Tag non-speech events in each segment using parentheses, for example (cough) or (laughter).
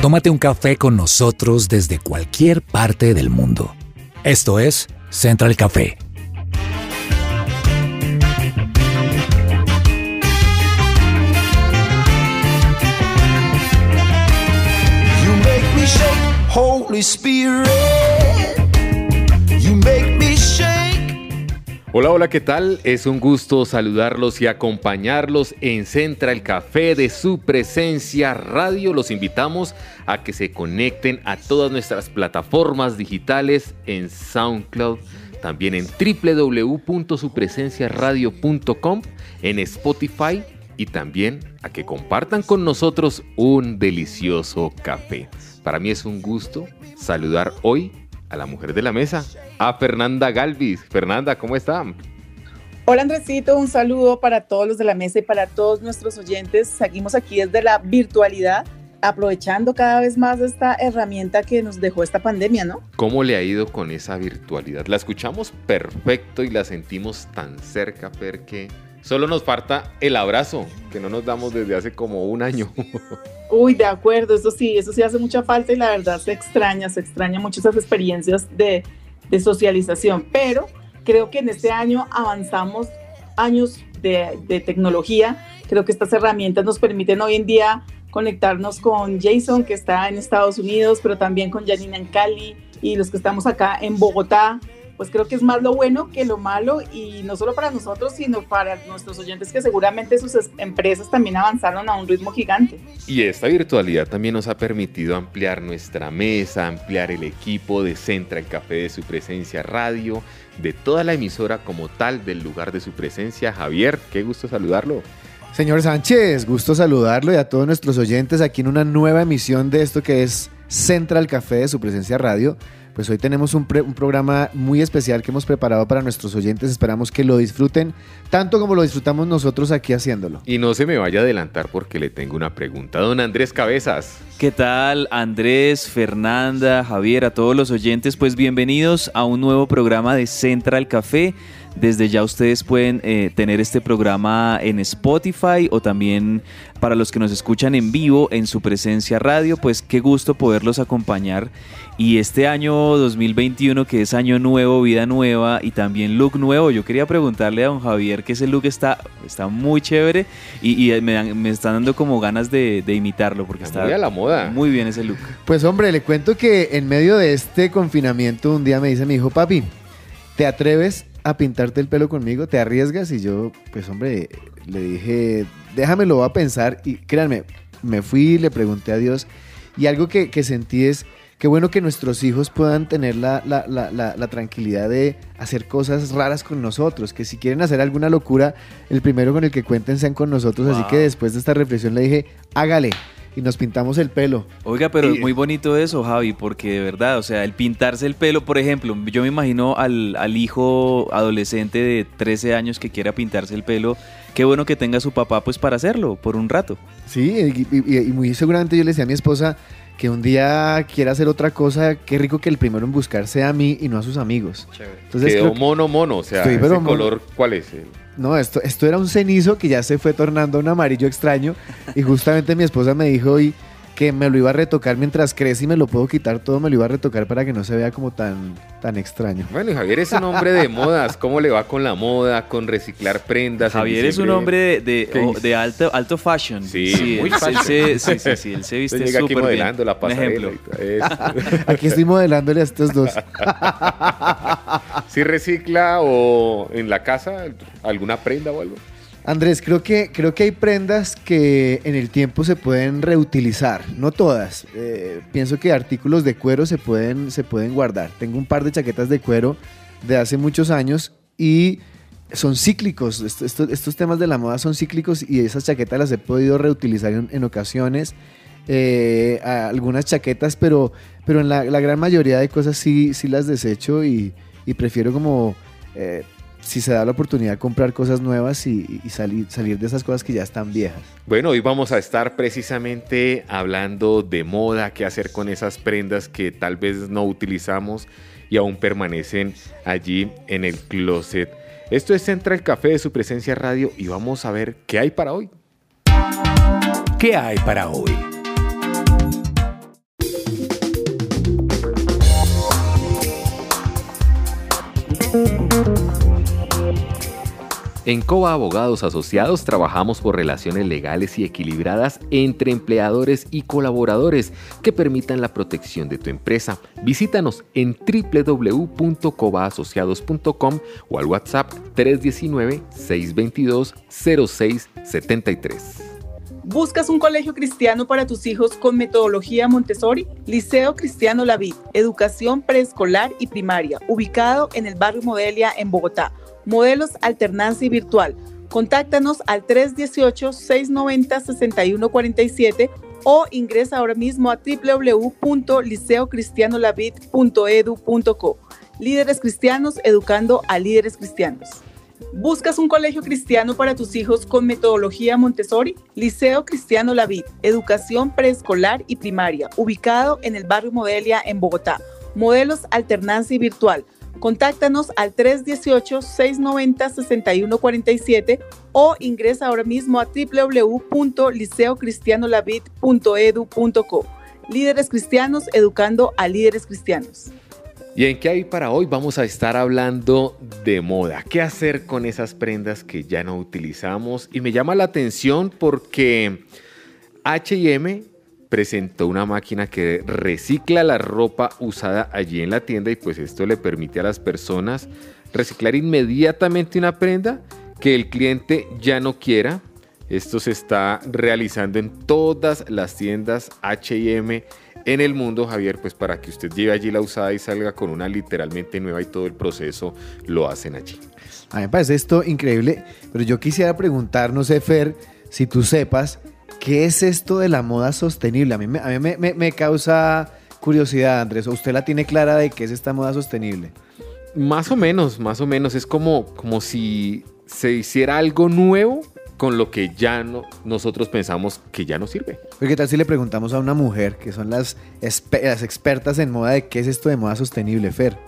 Tómate un café con nosotros desde cualquier parte del mundo. Esto es Central Café. You make me shake, Holy Spirit. Hola, hola, ¿qué tal? Es un gusto saludarlos y acompañarlos en Central Café de su presencia radio. Los invitamos a que se conecten a todas nuestras plataformas digitales en SoundCloud, también en www.supresenciaradio.com, en Spotify y también a que compartan con nosotros un delicioso café. Para mí es un gusto saludar hoy a la mujer de la mesa, a Fernanda Galvis. Fernanda, ¿cómo está? Hola Andresito, un saludo para todos los de la mesa y para todos nuestros oyentes. Seguimos aquí desde la virtualidad, aprovechando cada vez más esta herramienta que nos dejó esta pandemia, ¿no? ¿Cómo le ha ido con esa virtualidad? La escuchamos perfecto y la sentimos tan cerca, Fer, que solo nos falta el abrazo, que no nos damos desde hace como un año. (laughs) Uy, de acuerdo, eso sí, eso sí hace mucha falta y la verdad se extraña, se extraña mucho esas experiencias de, de socialización, pero creo que en este año avanzamos años de, tecnología, creo que estas herramientas nos permiten hoy en día conectarnos con Jason, que está en Estados Unidos, pero también con Janina en Cali y los que estamos acá en Bogotá. Pues creo que es más lo bueno que lo malo y no solo para nosotros, sino para nuestros oyentes que seguramente sus es- empresas también avanzaron a un ritmo gigante. Y esta virtualidad también nos ha permitido ampliar nuestra mesa, ampliar el equipo de Central Café de su presencia radio, de toda la emisora como tal del lugar de su presencia. Javier, qué gusto saludarlo. Señor Sánchez, gusto saludarlo y a todos nuestros oyentes aquí en una nueva emisión de esto que es Central Café de su presencia radio. Pues hoy tenemos un, pre- un programa muy especial que hemos preparado para nuestros oyentes. Esperamos que lo disfruten tanto como lo disfrutamos nosotros aquí haciéndolo. Y no se me vaya a adelantar porque le tengo una pregunta. Don Andrés Cabezas. ¿Qué tal Andrés, Fernanda, Javier, a todos los oyentes? Pues bienvenidos a un nuevo programa de Central Café. Desde ya ustedes pueden eh, tener este programa en Spotify o también para los que nos escuchan en vivo en su presencia radio, pues qué gusto poderlos acompañar. Y este año 2021, que es año nuevo, vida nueva y también look nuevo, yo quería preguntarle a don Javier que ese look está, está muy chévere y, y me, dan- me están dando como ganas de, de imitarlo porque Está está muy a la moda. muy bien ese look. Pues hombre, le cuento que en medio de este confinamiento un día me dice mi hijo, papi, ¿te atreves a pintarte el pelo conmigo? ¿Te arriesgas? Y yo, pues hombre, le dije, déjamelo voy a pensar. Y créanme, me fui, le pregunté a Dios. Y algo que, que sentí es, qué bueno que nuestros hijos puedan tener la, la- la- la- tranquilidad de hacer cosas raras con nosotros. Que si quieren hacer alguna locura, el primero con el que cuenten sean con nosotros. Así que después de esta reflexión le dije, hágale. Y nos pintamos el pelo. Oiga, pero Y- es muy bonito eso, Javi, porque de verdad, o sea, el pintarse el pelo, por ejemplo, yo me imagino al, al hijo adolescente de 13 años que quiera pintarse el pelo, qué bueno que tenga a su papá pues para hacerlo, por un rato. Sí, y, y- y muy seguramente yo le decía a mi esposa que un día quiera hacer otra cosa, qué rico que el primero en buscar sea a mí y no a sus amigos. Entonces, Quedó mono mono, o sea, Sí, ese color, ¿cuál es? No, esto, esto era un cenizo que ya se fue tornando un amarillo extraño y justamente mi esposa me dijo hoy que me lo iba a retocar mientras crece y me lo puedo quitar todo, me lo iba a retocar para que no se vea como tan, tan extraño. Bueno, y Javier es un hombre de modas. ¿Cómo le va con la moda, con reciclar prendas? en Javier es un hombre de, de, alto, alto fashion. Sí, muy él- fashion. se- sí, sí, sí, él se (laughs) viste llega aquí súper modelando bien. la pasarela. (laughs) Aquí estoy modelándole a estos dos. (laughs) ¿Sí recicla o en la casa alguna prenda o algo? Andrés, creo que, creo que hay prendas que en el tiempo se pueden reutilizar, no todas. Eh, pienso que artículos de cuero se pueden, se pueden guardar. Tengo un par de chaquetas de cuero de hace muchos años y son cíclicos. Esto- esto- estos temas de la moda son cíclicos y esas chaquetas las he podido reutilizar en, ocasiones. Eh, algunas chaquetas, pero, pero en la, gran mayoría de cosas sí, las desecho y, y prefiero como... eh, si se da la oportunidad comprar cosas nuevas y, y salir, salir de esas cosas que ya están viejas. Bueno, hoy vamos a estar precisamente hablando de moda, qué hacer con esas prendas que tal vez no utilizamos y aún permanecen allí en el closet. Esto es Central Café de su presencia radio y vamos a ver qué hay para hoy. ¿Qué hay para hoy? En COBA Abogados Asociados trabajamos por relaciones legales y equilibradas entre empleadores y colaboradores que permitan la protección de tu empresa. Visítanos en www.cobaasociados.com o al WhatsApp 319-622-0673. ¿Buscas un colegio cristiano para tus hijos con metodología Montessori? Liceo Cristiano Lavid, educación preescolar y primaria, ubicado en el barrio Modelia en Bogotá Modelos Alternancia Virtual. Contáctanos al 318-690-6147 o ingresa ahora mismo a www.liceocristianolavid.edu.co. Líderes cristianos educando a líderes cristianos. ¿Buscas un colegio cristiano para tus hijos con metodología Montessori? Liceo Cristiano Lavid, educación preescolar y primaria, ubicado en el barrio Modelia en Bogotá. Modelos Alternancia Virtual Contáctanos al 318-690-6147 o ingresa ahora mismo a www.liceocristianolavid.edu.co. Líderes cristianos educando a líderes cristianos. ¿Y en qué hay para hoy? Vamos a estar hablando de moda. ¿Qué hacer con esas prendas que ya no utilizamos? Y me llama la atención porque HM presentó una máquina que recicla la ropa usada allí en la tienda y pues esto le permite a las personas reciclar inmediatamente una prenda que el cliente ya no quiera. Esto se está realizando en todas las tiendas HM en el mundo, Javier, pues para que usted lleve allí la usada y salga con una literalmente nueva y todo el proceso lo hacen allí. A mí me parece esto increíble, pero yo quisiera preguntar, no si tú sepas, ¿Qué es esto de la moda sostenible? A mí, me, a mí me, causa curiosidad, Andrés. ¿Usted la tiene clara de qué es esta moda sostenible? Más o menos, más o menos. Es como, como si se hiciera algo nuevo con lo que ya no, nosotros pensamos que ya no sirve. ¿Qué tal si le preguntamos a una mujer, que son las, las expertas en moda, de qué es esto de moda sostenible, Fer?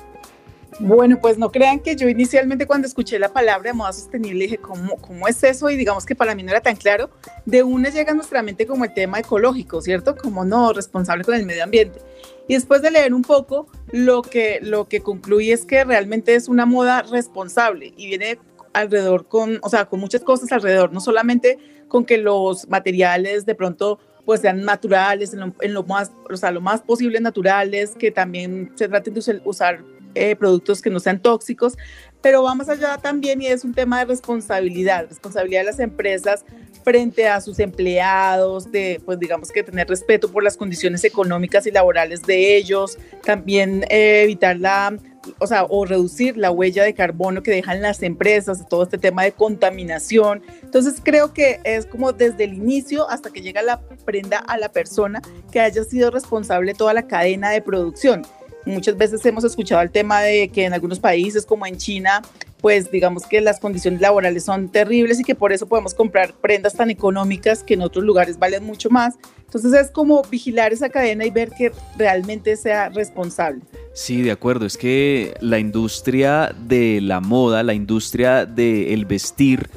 Bueno, pues no crean que yo inicialmente cuando escuché la palabra de moda sostenible dije, ¿cómo, ¿cómo es eso? Y digamos que para mí no era tan claro. De una llega a nuestra mente como el tema ecológico, ¿cierto? Como no, responsable con el medio ambiente. Y después de leer un poco, lo que, lo que concluí es que realmente es una moda responsable y viene alrededor con, o sea, con muchas cosas alrededor, no solamente con que los materiales de pronto pues sean naturales, en lo, más, o sea, lo más posible naturales, que también se traten de usar eh, productos que no sean tóxicos, pero vamos allá también y es un tema de responsabilidad, responsabilidad de las empresas frente a sus empleados, de, pues digamos que tener respeto por las condiciones económicas y laborales de ellos, también eh, evitar la, o sea, o reducir la huella de carbono que dejan las empresas, todo este tema de contaminación. Entonces creo que es como desde el inicio hasta que llega la prenda a la persona que haya sido responsable toda la cadena de producción. Muchas veces hemos escuchado el tema de que en algunos países como en China, pues digamos que las condiciones laborales son terribles y que por eso podemos comprar prendas tan económicas que en otros lugares valen mucho más. Entonces es como vigilar esa cadena y ver que realmente sea responsable. Sí, de acuerdo. Es que la industria de la moda, la industria del vestir,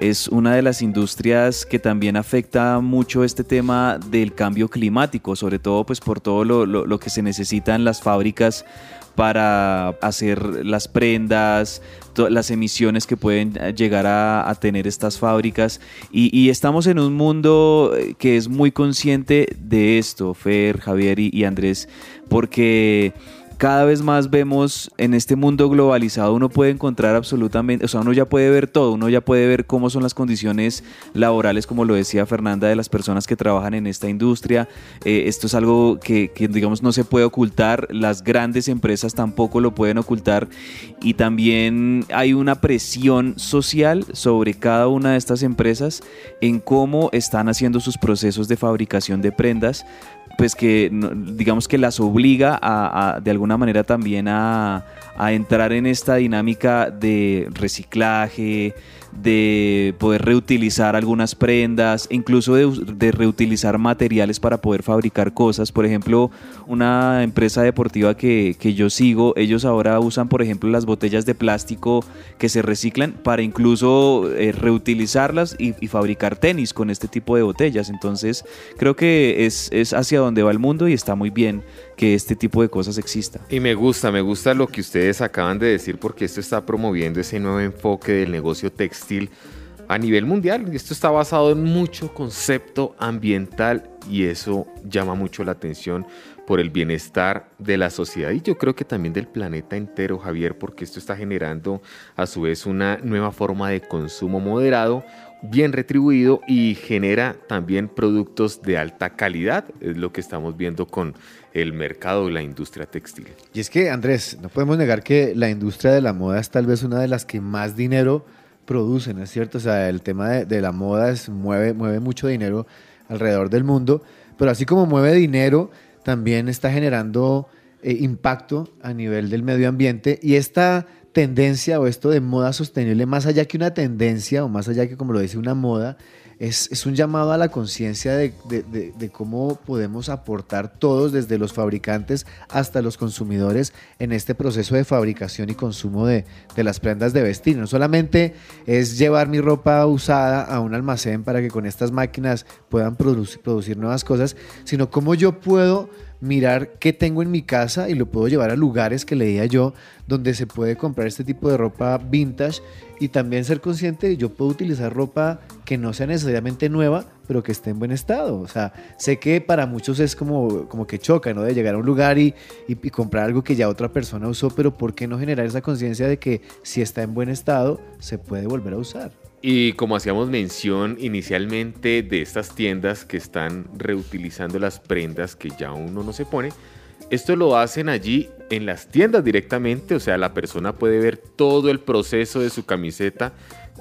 es una de las industrias que también afecta mucho este tema del cambio climático, sobre todo pues por todo lo, que se necesita en las fábricas para hacer las prendas, las emisiones que pueden llegar a, tener estas fábricas. Y, estamos en un mundo eh, que es muy consciente de esto, Fer, Javier y Andrés, porque cada vez más vemos en este mundo globalizado, uno puede encontrar absolutamente, o sea, uno ya puede ver todo, uno ya puede ver cómo son las condiciones laborales, como lo decía Fernanda, de las personas que trabajan en esta industria. Eh, esto es algo que, digamos, no se puede ocultar, las grandes empresas tampoco lo pueden ocultar y también hay una presión social sobre cada una de estas empresas en cómo están haciendo sus procesos de fabricación de prendas pues que digamos que las obliga a, de alguna manera también a, a entrar en esta dinámica de reciclaje, de poder reutilizar algunas prendas, incluso de, reutilizar materiales para poder fabricar cosas. Por ejemplo, una empresa deportiva que, yo sigo, ellos ahora usan, por ejemplo, las botellas de plástico que se reciclan para incluso eh, reutilizarlas y, fabricar tenis con este tipo de botellas. Entonces, creo que es, es hacia donde va el mundo y está muy bien que este tipo de cosas exista. Y me gusta, me gusta lo que ustedes acaban de decir porque esto está promoviendo ese nuevo enfoque del negocio textil a nivel mundial. Esto está basado en mucho concepto ambiental y eso llama mucho la atención por el bienestar de la sociedad y yo creo que también del planeta entero, Javier, porque esto está generando a su vez una nueva forma de consumo moderado, bien retribuido y genera también productos de alta calidad, es lo que estamos viendo con el mercado de la industria textil. Y es que, Andrés, no podemos negar que la industria de la moda es tal vez una de las que más dinero producen, ¿es cierto? O sea, el tema de, la moda es, mueve, mueve mucho dinero alrededor del mundo, pero así como mueve dinero, también está generando eh, impacto a nivel del medio ambiente y esta tendencia o esto de moda sostenible, más allá que una tendencia o más allá que como lo dice una moda, es, un llamado a la conciencia de, cómo podemos aportar todos, desde los fabricantes hasta los consumidores, en este proceso de fabricación y consumo de, las prendas de vestir. No solamente es llevar mi ropa usada a un almacén para que con estas máquinas puedan producir, producir nuevas cosas, sino cómo yo puedo mirar qué tengo en mi casa y lo puedo llevar a lugares que leía yo donde se puede comprar este tipo de ropa vintage y también ser consciente de yo puedo utilizar ropa que no sea necesariamente nueva, pero que esté en buen estado. O sea, sé que para muchos es como, como que choca, ¿no? De llegar a un lugar y, y, y comprar algo que ya otra persona usó, pero ¿por qué no generar esa conciencia de que si está en buen estado, se puede volver a usar? Y como hacíamos mención inicialmente de estas tiendas que están reutilizando las prendas que ya uno no se pone, esto lo hacen allí en las tiendas directamente, o sea, la persona puede ver todo el proceso de su camiseta,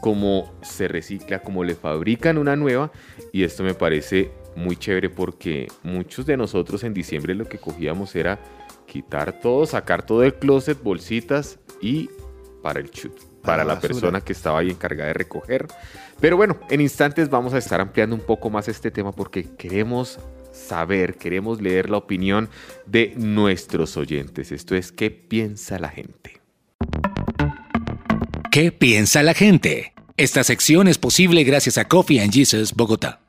cómo se recicla, cómo le fabrican una nueva, y esto me parece muy chévere porque muchos de nosotros en diciembre lo que cogíamos era quitar todo, sacar todo el closet, bolsitas y para el chute para la, persona que estaba ahí encargada de recoger. Pero bueno, en instantes vamos a estar ampliando un poco más este tema porque queremos saber, queremos leer la opinión de nuestros oyentes. Esto es ¿Qué piensa la gente? ¿Qué piensa la gente? Esta sección es posible gracias a Coffee and Jesus Bogotá.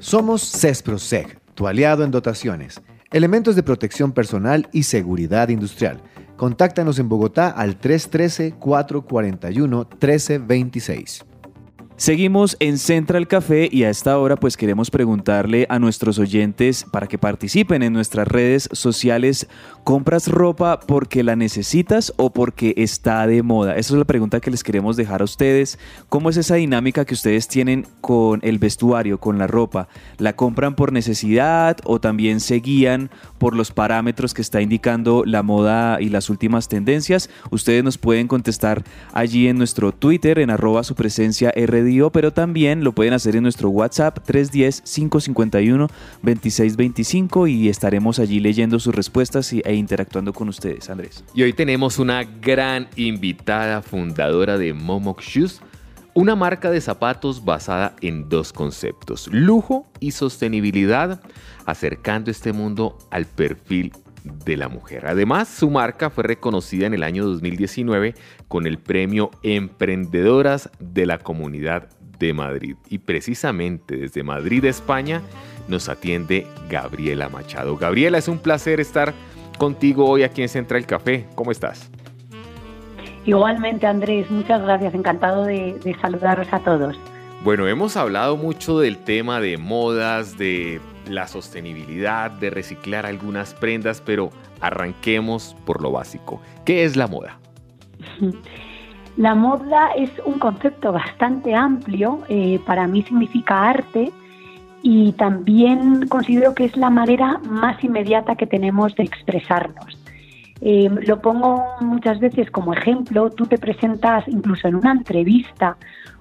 Somos CESPROSEC, tu aliado en dotaciones, elementos de protección personal y seguridad industrial Contáctanos en Bogotá al 313-441-1326. Seguimos en Central Café y a esta hora pues queremos preguntarle a nuestros oyentes para que participen en nuestras redes sociales, ¿compras ropa porque la necesitas o porque está de moda? Esa es la pregunta que les queremos dejar a ustedes. ¿Cómo es esa dinámica que ustedes tienen con el vestuario, con la ropa? ¿La compran por necesidad o también se guían por los parámetros que está indicando la moda y las últimas tendencias? Ustedes nos pueden contestar allí en nuestro Twitter en arroba su RD pero también lo pueden hacer en nuestro WhatsApp 310-551-2625 y estaremos allí leyendo sus respuestas e interactuando con ustedes, Andrés. Y hoy tenemos una gran invitada fundadora de Momok Shoes, una marca de zapatos basada en dos conceptos, lujo y sostenibilidad, acercando este mundo al perfil de la mujer. Además, su marca fue reconocida en el año 2019 con el premio Emprendedoras de la Comunidad de Madrid. Y precisamente desde Madrid, España, nos atiende Gabriela Machado. Gabriela, es un placer estar contigo hoy aquí en Central Café. ¿Cómo estás? Igualmente, Andrés, muchas gracias. Encantado de, de saludaros a todos. Bueno, hemos hablado mucho del tema de modas, de la sostenibilidad, de reciclar algunas prendas, pero arranquemos por lo básico. ¿Qué es la moda? (laughs) La moda es un concepto bastante amplio, eh, para mí significa arte y también considero que es la manera más inmediata que tenemos de expresarnos. Eh, lo pongo muchas veces como ejemplo, tú te presentas incluso en una entrevista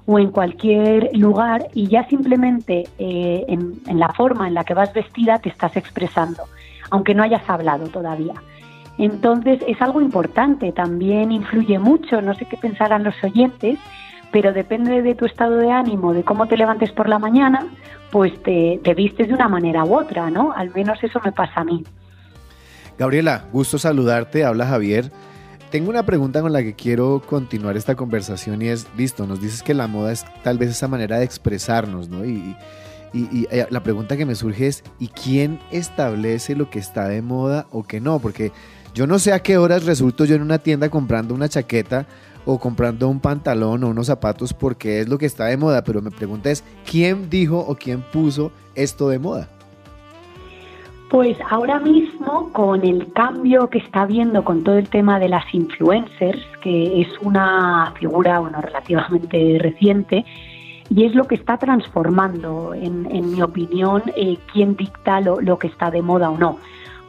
o en cualquier lugar y ya simplemente eh, en, la forma en la que vas vestida te estás expresando, aunque no hayas hablado todavía. Entonces es algo importante, también influye mucho, no sé qué pensarán los oyentes, pero depende de tu estado de ánimo, de cómo te levantes por la mañana, pues te, te vistes de una manera u otra, ¿no? Al menos eso me pasa a mí. Gabriela, gusto saludarte, habla Javier. Tengo una pregunta con la que quiero continuar esta conversación y es, listo, nos dices que la moda es tal vez esa manera de expresarnos, ¿no? Y, eh, la pregunta que me surge es, ¿y quién establece lo que está de moda o que no? Porque yo no sé a qué horas resulto yo en una tienda comprando una chaqueta o comprando un pantalón o unos zapatos porque es lo que está de moda, pero me pregunta es, ¿quién dijo o quién puso esto de moda? Pues ahora mismo, con el cambio que está habiendo con todo el tema de las influencers, que es una figura bueno, relativamente reciente, y es lo que está transformando, en, mi opinión, eh, quién dicta lo, lo que está de moda o no.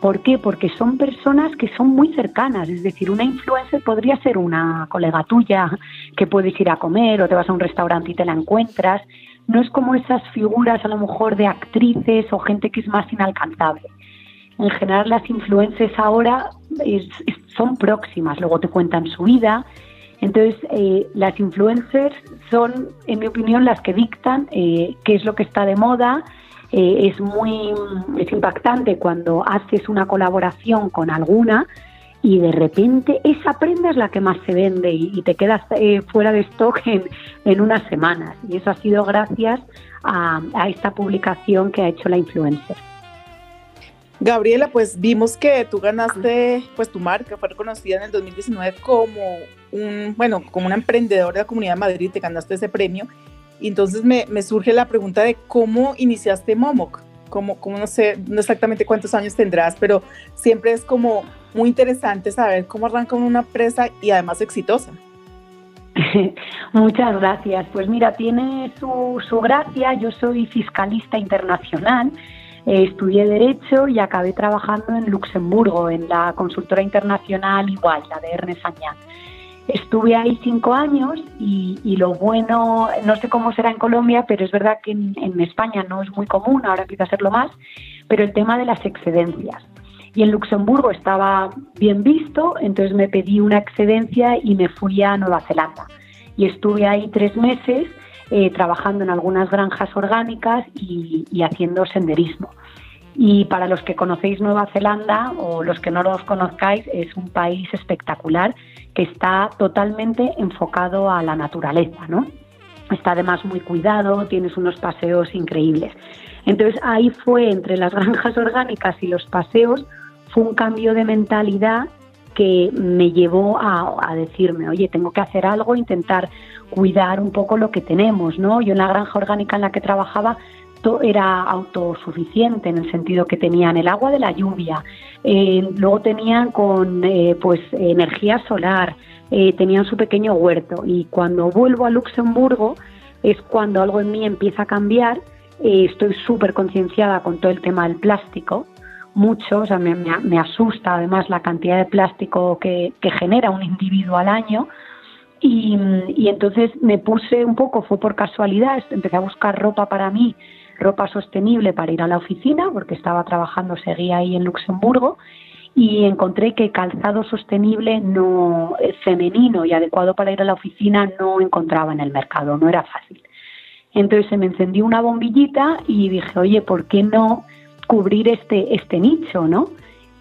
¿Por qué? Porque son personas que son muy cercanas, es decir, una influencer podría ser una colega tuya que puedes ir a comer o te vas a un restaurante y te la encuentras. No es como esas figuras a lo mejor de actrices o gente que es más inalcanzable. En general las influencers ahora son próximas, luego te cuentan su vida. Entonces eh, las influencers son, en mi opinión, las que dictan eh, qué es lo que está de moda, eh, es muy es impactante cuando haces una colaboración con alguna y de repente esa prenda es la que más se vende y, te quedas eh, fuera de stock en, en, unas semanas. Y eso ha sido gracias a, a esta publicación que ha hecho la influencer. Gabriela, pues vimos que tú ganaste, pues tu marca fue reconocida en el 2019 como un, bueno, como una emprendedora de la Comunidad de Madrid, te ganaste ese premio y entonces me, me, surge la pregunta de cómo iniciaste Momoc, como, como no sé, no exactamente cuántos años tendrás, pero siempre es como muy interesante saber cómo arranca una empresa y además exitosa. (laughs) Muchas gracias. Pues mira, tiene su, su gracia. Yo soy fiscalista internacional. Eh, estudié Derecho y acabé trabajando en Luxemburgo, en la consultora internacional igual, la de Ernest. Estuve ahí cinco años y, lo bueno, no sé cómo será en Colombia, pero es verdad que en, España no es muy común, ahora empieza a serlo más, pero el tema de las excedencias. Y en Luxemburgo estaba bien visto, entonces me pedí una excedencia y me fui a Nueva Zelanda. Y estuve ahí tres meses eh, trabajando en algunas granjas orgánicas y, y haciendo senderismo. Y para los que conocéis Nueva Zelanda o los que no los conozcáis, es un país espectacular que está totalmente enfocado a la naturaleza, ¿no? Está además muy cuidado, tienes unos paseos increíbles. Entonces ahí fue entre las (laughs) granjas orgánicas y los paseos, fue un cambio de mentalidad que me llevó a, decirme, oye, tengo que hacer algo, intentar cuidar un poco lo que tenemos, ¿no? Yo en la granja orgánica en la que trabajaba era autosuficiente en el sentido que tenían el agua de la lluvia, eh, luego tenían con eh, pues energía solar, eh, tenían su pequeño huerto y cuando vuelvo a Luxemburgo es cuando algo en mí empieza a cambiar, estoy súper concienciada con todo el tema del plástico, mucho, o sea, me, asusta además la cantidad de plástico que, genera un individuo al año. Y, y, entonces me puse un poco, fue por casualidad, empecé a buscar ropa para mí ropa sostenible para ir a la oficina, porque estaba trabajando, seguía ahí en Luxemburgo, y encontré que calzado sostenible no eh, femenino y adecuado para ir a la oficina no encontraba en el mercado, no era fácil. Entonces se me encendió una bombillita y dije, oye, ¿por qué no cubrir este, este nicho, no?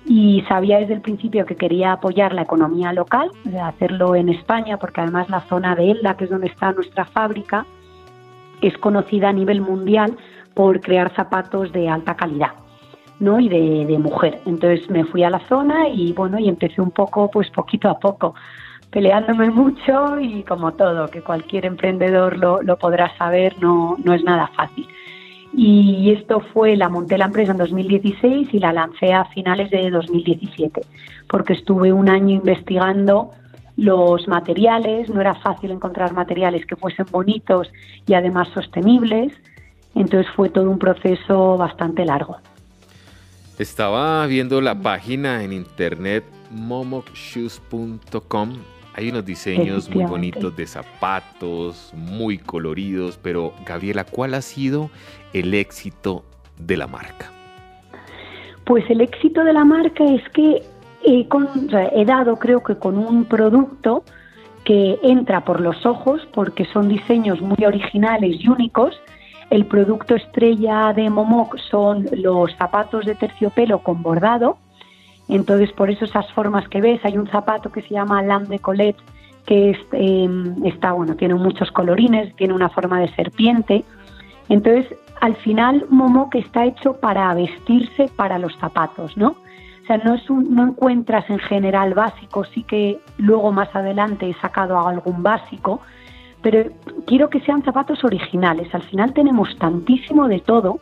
Y sabía desde el principio que quería apoyar la economía local, hacerlo en España, porque además la zona de Elda, que es donde está nuestra fábrica, es conocida a nivel mundial por crear zapatos de alta calidad. ¿no? y de, mujer. Entonces me fui a la zona y bueno, y empecé un poco, pues poquito a poco, peleándome (laughs) mucho y como todo, que cualquier emprendedor lo, lo podrá saber, no, no es nada fácil. Y esto fue, la monté la empresa en 2016 y la lancé a finales de 2017, porque estuve un año investigando los materiales, no era fácil encontrar materiales que fuesen bonitos y además sostenibles, entonces fue todo un proceso bastante largo. Estaba viendo la página en internet momokshoes.com. Hay unos diseños muy bonitos de zapatos, muy coloridos, pero Gabriela, ¿cuál ha sido el éxito de la marca? Pues el éxito de la marca es que he, he dado, creo que con un producto que entra por los ojos, porque son diseños muy originales y únicos, el producto estrella de Momoc son los zapatos de terciopelo con bordado. Entonces, por eso esas formas que ves, hay un zapato que se llama Lam de Colette, que em, está, bueno, tiene muchos colorines, tiene una forma de serpiente. Entonces, al final Momoc está hecho para vestirse para los zapatos, ¿no? O sea, no, es un, no encuentras en general básicos, sí que luego más adelante he sacado algún básico, pero quiero que sean zapatos originales. Al final tenemos tantísimo de todo,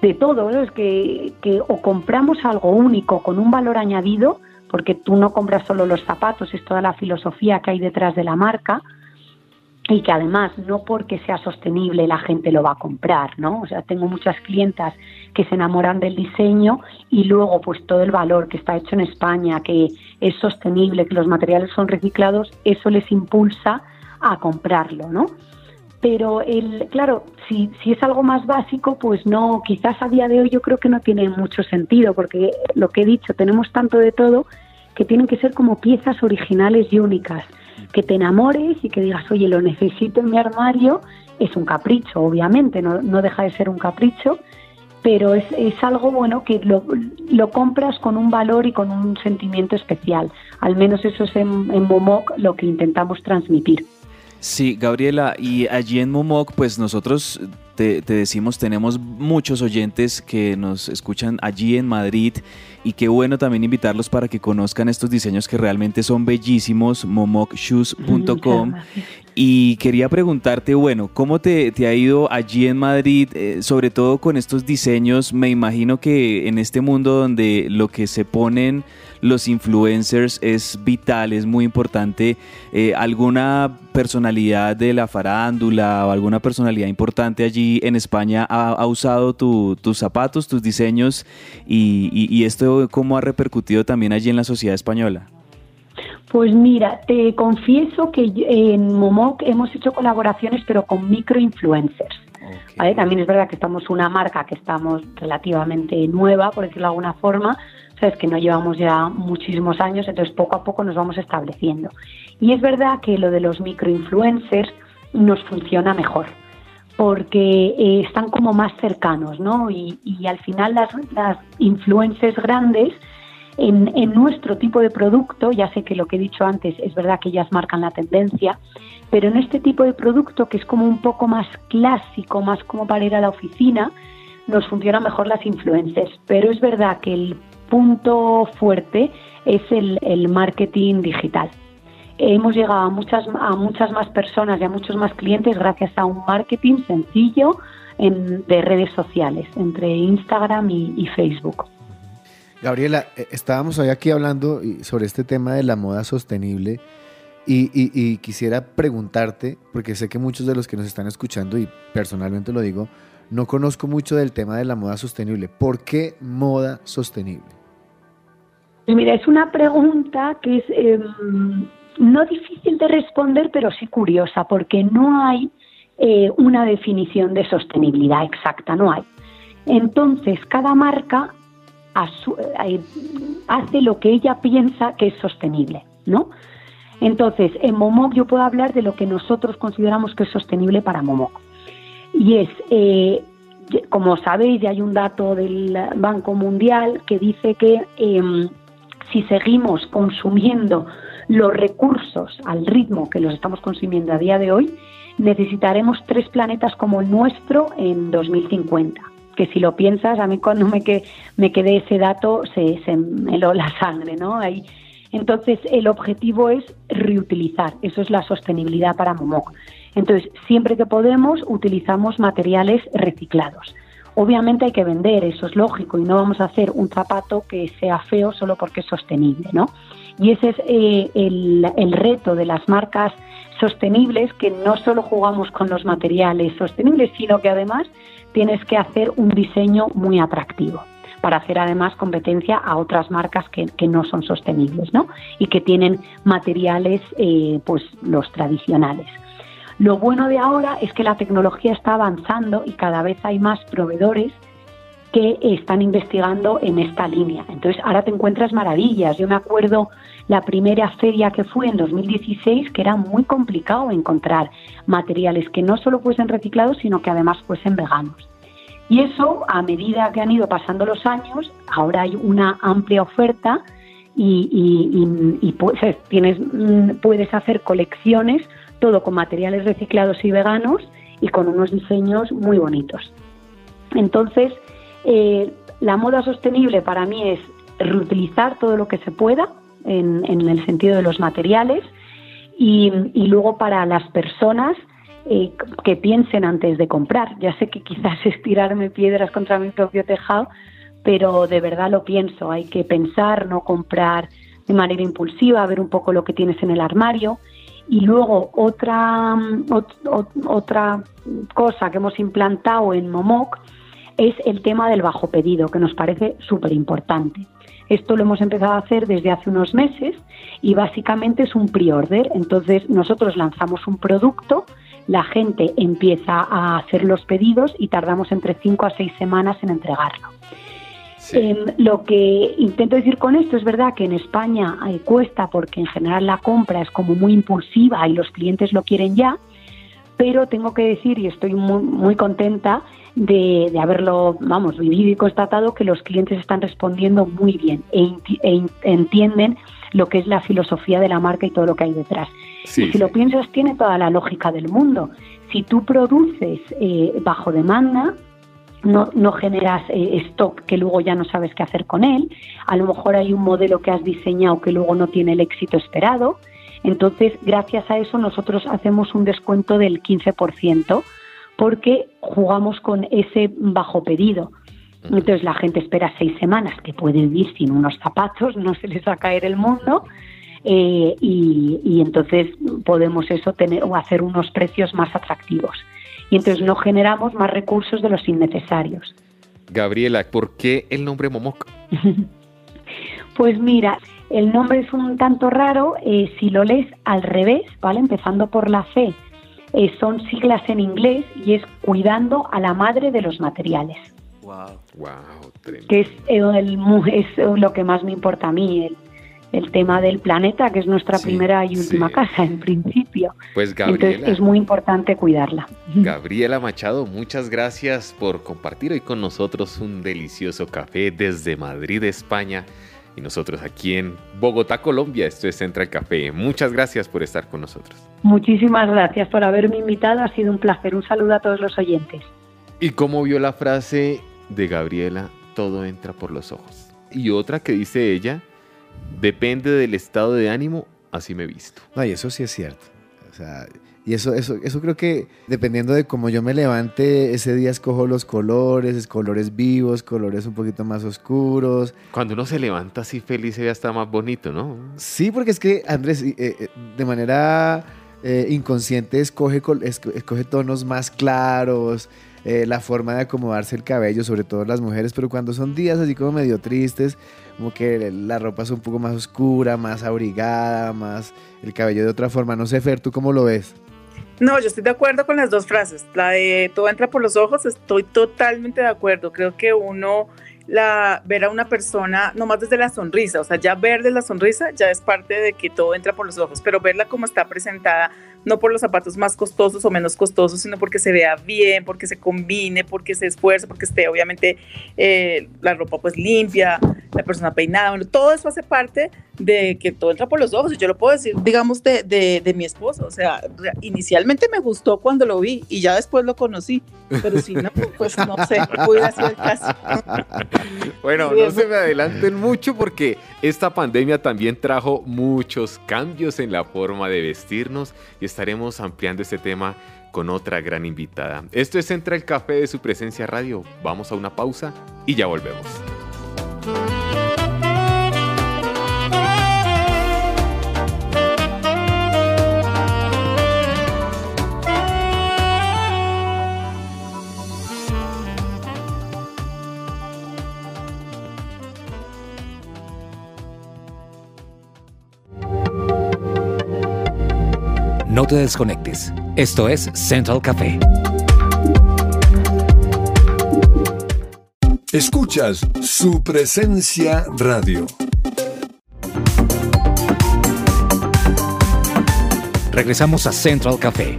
de todo, es que, que o compramos algo único con un valor añadido, porque tú no compras solo los zapatos, es toda la filosofía que hay detrás de la marca, y que además no porque sea sostenible la gente lo va a comprar, ¿no? O sea, tengo muchas clientas que se enamoran del diseño y luego pues todo el valor que está hecho en España, que es sostenible, que los materiales son reciclados, eso les impulsa a comprarlo, ¿no? Pero el, claro, si, si es algo más básico, pues no, quizás a día de hoy yo creo que no tiene mucho sentido, porque lo que he dicho, tenemos tanto de todo que tienen que ser como piezas originales y únicas que te enamores y que digas, oye, lo necesito en mi armario, es un capricho, obviamente, no, no deja de ser un capricho, pero es, es algo bueno que lo, lo, compras con un valor y con un sentimiento especial. Al menos eso es en, en lo que intentamos transmitir. Sí, Gabriela, y allí en Momoc, pues nosotros te, te, decimos, tenemos muchos oyentes que nos escuchan allí en Madrid y qué bueno también invitarlos para que conozcan estos diseños que realmente son bellísimos, momocshoes.com. Y quería preguntarte, bueno, ¿cómo te, te ha ido allí en Madrid, eh, sobre todo con estos diseños? Me imagino que en este mundo donde lo que se ponen los influencers es vital, es muy importante. Eh, ¿Alguna personalidad de la farándula o alguna personalidad importante allí en España ha, ha usado tu, tus zapatos, tus diseños y, y, y esto cómo ha repercutido también allí en la sociedad española? Pues mira, te confieso que en Momoc hemos hecho colaboraciones, pero con microinfluencers. Okay. ¿vale? También es verdad que estamos una marca que estamos relativamente nueva, por decirlo de alguna forma, sabes que no llevamos ya muchísimos años, entonces poco a poco nos vamos estableciendo. Y es verdad que lo de los microinfluencers nos funciona mejor, porque eh, están como más cercanos, ¿no? Y, y al final las, las influencers grandes en, en, nuestro tipo de producto, ya sé que lo que he dicho antes es verdad que ellas marcan la tendencia, pero en este tipo de producto que es como un poco más clásico, más como para ir a la oficina, nos funcionan mejor las influencers. Pero es verdad que el punto fuerte es el, marketing digital. Hemos llegado a muchas, a muchas más personas y a muchos más clientes gracias a un marketing sencillo en, de redes sociales, entre Instagram y, y Facebook. Gabriela, eh, estábamos hoy aquí hablando sobre este tema de la moda sostenible y, quisiera preguntarte, porque sé que muchos de los que nos están escuchando, y personalmente lo digo, no conozco mucho del tema de la moda sostenible. ¿Por qué moda sostenible? Mira, es una pregunta que es eh, no difícil de responder, pero sí curiosa, porque no hay eh, una definición de sostenibilidad exacta, no hay. Entonces, cada marca eh, hace lo que ella piensa que es sostenible, ¿no? Entonces, en Momoc yo puedo hablar de lo que nosotros consideramos que es sostenible para Momoc. Y es, eh, como sabéis, ya hay un dato del Banco Mundial que dice que eh, si seguimos consumiendo los recursos al ritmo que los estamos consumiendo a día de hoy, necesitaremos tres planetas como el nuestro en 2050 que si lo piensas, a mí cuando me, que, me quedé ese dato se, se me heló la sangre, ¿no? Entonces, el objetivo es reutilizar, eso es la sostenibilidad para Momoc. Entonces, siempre que podemos, utilizamos materiales reciclados. Obviamente hay que vender, eso es lógico, y no vamos a hacer un zapato que sea feo solo porque es sostenible, ¿no? Y ese es eh, el, reto de las marcas sostenibles, que no solo jugamos con los materiales sostenibles, sino que además tienes que hacer un diseño muy atractivo para hacer además competencia a otras marcas que, que no son sostenibles ¿no? y que tienen materiales eh, pues los tradicionales. Lo bueno de ahora es que la tecnología está avanzando y cada vez hay más proveedores que están investigando en esta línea. Entonces, ahora te encuentras maravillas. Yo me acuerdo la primera feria que fue en 2016, que era muy complicado encontrar materiales que no solo fuesen reciclados, sino que además fuesen veganos. Y eso, a medida que han ido pasando los años, ahora hay una amplia oferta y, puedes, tienes, mm, puedes hacer colecciones, todo con materiales reciclados y veganos y con unos diseños muy bonitos. Entonces, eh, la moda sostenible para mí es reutilizar todo lo que se pueda en, el sentido de los materiales y, luego para las personas eh, que piensen antes de comprar. Ya sé que quizás (laughs) es tirarme piedras contra mi propio tejado, pero de verdad lo pienso. Hay que pensar, no comprar de manera impulsiva, ver un poco lo que tienes en el armario. Y luego otra, otra cosa que hemos implantado en Momoc es el tema del bajo pedido, que nos parece súper importante. Esto lo hemos empezado a hacer desde hace unos meses y básicamente es un pre-order. Entonces nosotros lanzamos un producto, la gente empieza a hacer los pedidos y tardamos entre 5 a 6 semanas en entregarlo. Em, lo que intento decir con esto es verdad que en España eh, cuesta porque en general la compra es como muy impulsiva y los clientes lo quieren ya, pero tengo que decir y estoy muy, muy contenta de, haberlo, vamos, vivido y constatado que los clientes están respondiendo muy bien e, e entienden lo que es la filosofía de la marca y todo lo que hay detrás. y si lo piensas, tiene toda la lógica del mundo. Si tú produces eh, bajo demanda, no, no generas eh, stock que luego ya no sabes qué hacer con él, a lo mejor hay un modelo que has diseñado que luego no tiene el éxito esperado, entonces gracias a eso nosotros hacemos un descuento del 15% porque jugamos con ese bajo pedido. Entonces la gente espera seis semanas, que puede vivir sin unos zapatos, no se les va a caer el mundo, eh, y, entonces podemos eso tener o hacer unos precios más atractivos. Y entonces no generamos más recursos de los innecesarios. Gabriela, ¿por qué el nombre Momoc? (laughs) pues mira, el nombre es un tanto raro, eh, si lo lees al revés, ¿vale? Empezando por la C eh, son siglas en inglés y es cuidando a la madre de los materiales. Wow, wow, que es, el, es lo que más me importa a mí, el, el tema del planeta, que es nuestra primera y última casa, en principio. Pues Gabriela. Entonces es muy importante cuidarla. Gabriela Machado, muchas gracias por compartir hoy con nosotros un delicioso café desde Madrid, España. Y nosotros aquí en Bogotá, Colombia, esto es Central Café. Muchas gracias por estar con nosotros. Muchísimas gracias por haberme invitado, ha sido un placer. Un saludo a todos los oyentes. ¿Y cómo vio la frase de Gabriela? Todo entra por los ojos. Y otra que dice ella, depende del estado de ánimo, así me he visto. Ay, eso sí es cierto. O sea, y eso, eso, eso creo que dependiendo de cómo yo me levante, ese día escojo los colores, colores vivos, colores un poquito más oscuros. Cuando uno se levanta así feliz, se ve hasta más bonito, ¿no? Sí, porque es que, Andrés, eh, eh, de manera eh, inconsciente escoge, escoge tonos más claros, la forma de acomodarse el cabello, sobre todo las mujeres, pero cuando son días así como medio tristes, como que la ropa es un poco más oscura, más abrigada, más el cabello de otra forma. No sé, Fer, ¿tú cómo lo ves? No, yo estoy de acuerdo con las dos frases. La de todo entra por los ojos, estoy totalmente de acuerdo. Creo que uno la, ver a una persona, nomás desde la sonrisa, o sea, ya ver de la sonrisa ya es parte de que todo entra por los ojos, pero verla como está presentada, no por los zapatos más costosos o menos costosos, sino porque se vea bien, porque se combine, porque se esfuerce, porque esté obviamente eh, la ropa pues limpia, la persona peinada, bueno, todo eso hace parte de que todo entra por los ojos. Y yo lo puedo decir, digamos, de, de, de mi esposo. O sea, inicialmente me gustó cuando lo vi y ya después lo conocí. Pero si no, (laughs) pues no sé, pudiera ser el caso. bueno, no se me adelanten mucho porque esta pandemia también trajo muchos cambios en la forma de vestirnos y estaremos ampliando este tema con otra gran invitada. Esto es Entra el Café de su presencia radio. Vamos a una pausa y ya volvemos. Te desconectes. Esto es Central Café. Escuchas su presencia radio. Regresamos a Central Café.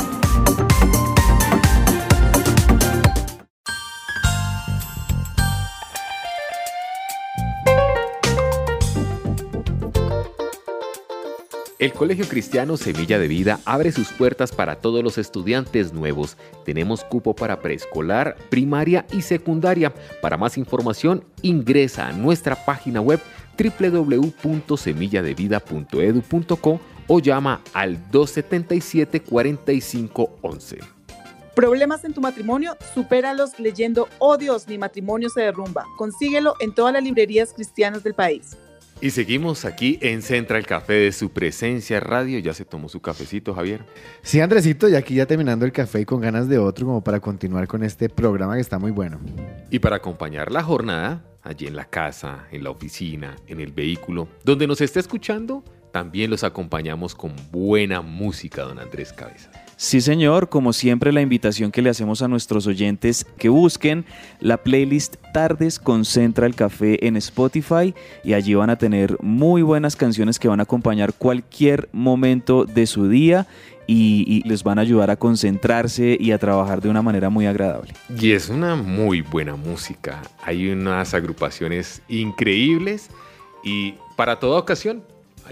El Colegio Cristiano Semilla de Vida abre sus puertas para todos los estudiantes nuevos. Tenemos cupo para preescolar, primaria y secundaria. Para más información, ingresa a nuestra página web www.semilladevida.edu.co o llama al 277-4511. ¿Problemas en tu matrimonio? Supéralos leyendo Oh Dios, mi matrimonio se derrumba. Consíguelo en todas las librerías cristianas del país. Y seguimos aquí en Central Café de su presencia radio. Ya se tomó su cafecito, Javier. Sí, Andresito, y aquí ya terminando el café y con ganas de otro como para continuar con este programa que está muy bueno. Y para acompañar la jornada, allí en la casa, en la oficina, en el vehículo, donde nos esté escuchando, también los acompañamos con buena música, don Andrés Cabeza. Sí, señor, como siempre la invitación que le hacemos a nuestros oyentes que busquen la playlist Tardes con Central Café en Spotify y allí van a tener muy buenas canciones que van a acompañar cualquier momento de su día y, y les van a ayudar a concentrarse y a trabajar de una manera muy agradable. Y es una muy buena música. Hay unas agrupaciones increíbles y para toda ocasión.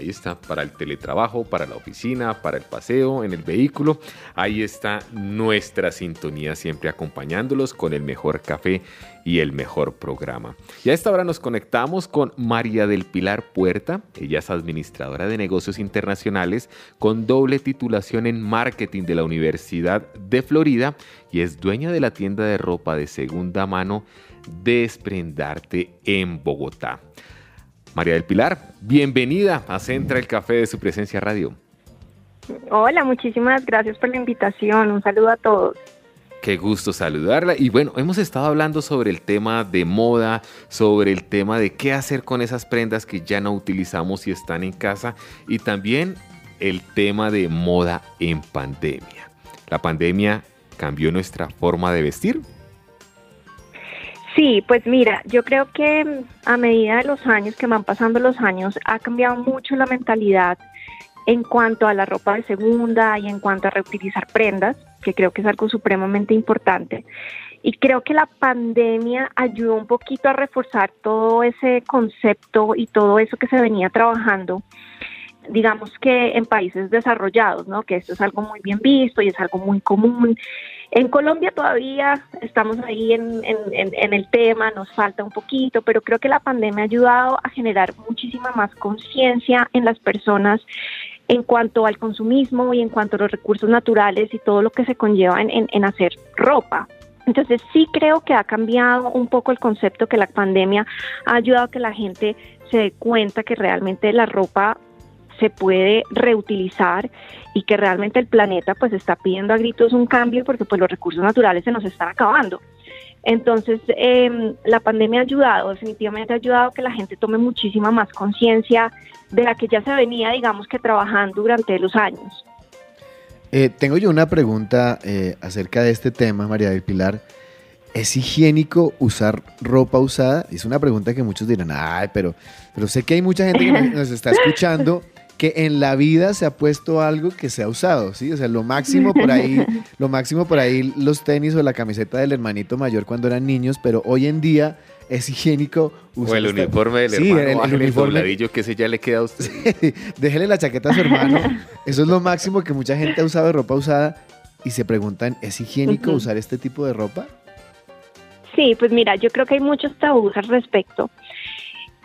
Ahí está, para el teletrabajo, para la oficina, para el paseo, en el vehículo. Ahí está nuestra sintonía siempre acompañándolos con el mejor café y el mejor programa. Y a esta hora nos conectamos con María del Pilar Puerta. Ella es administradora de negocios internacionales con doble titulación en marketing de la Universidad de Florida y es dueña de la tienda de ropa de segunda mano Desprendarte en Bogotá. María del Pilar, bienvenida a Central Café de su presencia radio. Hola, muchísimas gracias por la invitación. Un saludo a todos. Qué gusto saludarla. Y bueno, hemos estado hablando sobre el tema de moda, sobre el tema de qué hacer con esas prendas que ya no utilizamos y están en casa y también el tema de moda en pandemia. ¿La pandemia cambió nuestra forma de vestir? Sí, pues mira, yo creo que mm, a medida de los años que van pasando los años, ha cambiado mucho la mentalidad en cuanto a la ropa de segunda y en cuanto a reutilizar prendas, que creo que es algo supremamente importante. Y creo que la pandemia ayudó un poquito a reforzar todo ese concepto y todo eso que se venía trabajando digamos que en países desarrollados, ¿no? Que esto es algo muy bien visto y es algo muy común. En Colombia todavía estamos ahí en, en, el tema, nos falta un poquito, pero creo que la pandemia ha ayudado a generar muchísima más conciencia en las personas en cuanto al consumismo y en cuanto a los recursos naturales y todo lo que se conlleva en, hacer ropa. Entonces sí creo que ha cambiado un poco el concepto que la pandemia ha ayudado a que la gente se dé cuenta que realmente la ropa se puede reutilizar y que realmente el planeta pues está pidiendo a gritos un cambio porque pues los recursos naturales se nos están acabando. Entonces, em, la pandemia ha ayudado, definitivamente ha ayudado a que la gente tome muchísima más conciencia de la que ya se venía, digamos que trabajando durante los años. Eh, tengo yo una pregunta eh, acerca de este tema, María del Pilar. ¿Es higiénico usar ropa usada? Es una pregunta que muchos dirán, ay, pero, pero sé que hay mucha gente que nos está (laughs) escuchando que en la vida se ha puesto algo que se ha usado, ¿sí? O sea, lo máximo por ahí, (laughs) lo máximo por ahí los tenis o la camiseta del hermanito mayor cuando eran niños, pero hoy en día es higiénico usar. O el uniforme del sí, hermano, el, el uniforme. que ese ya le queda a usted. (laughs) Sí, déjele la chaqueta a su hermano. Eso es lo máximo que mucha gente ha usado de ropa usada y se preguntan, ¿es higiénico usar este tipo de ropa? Sí, pues mira, yo creo que hay muchos tabús al respecto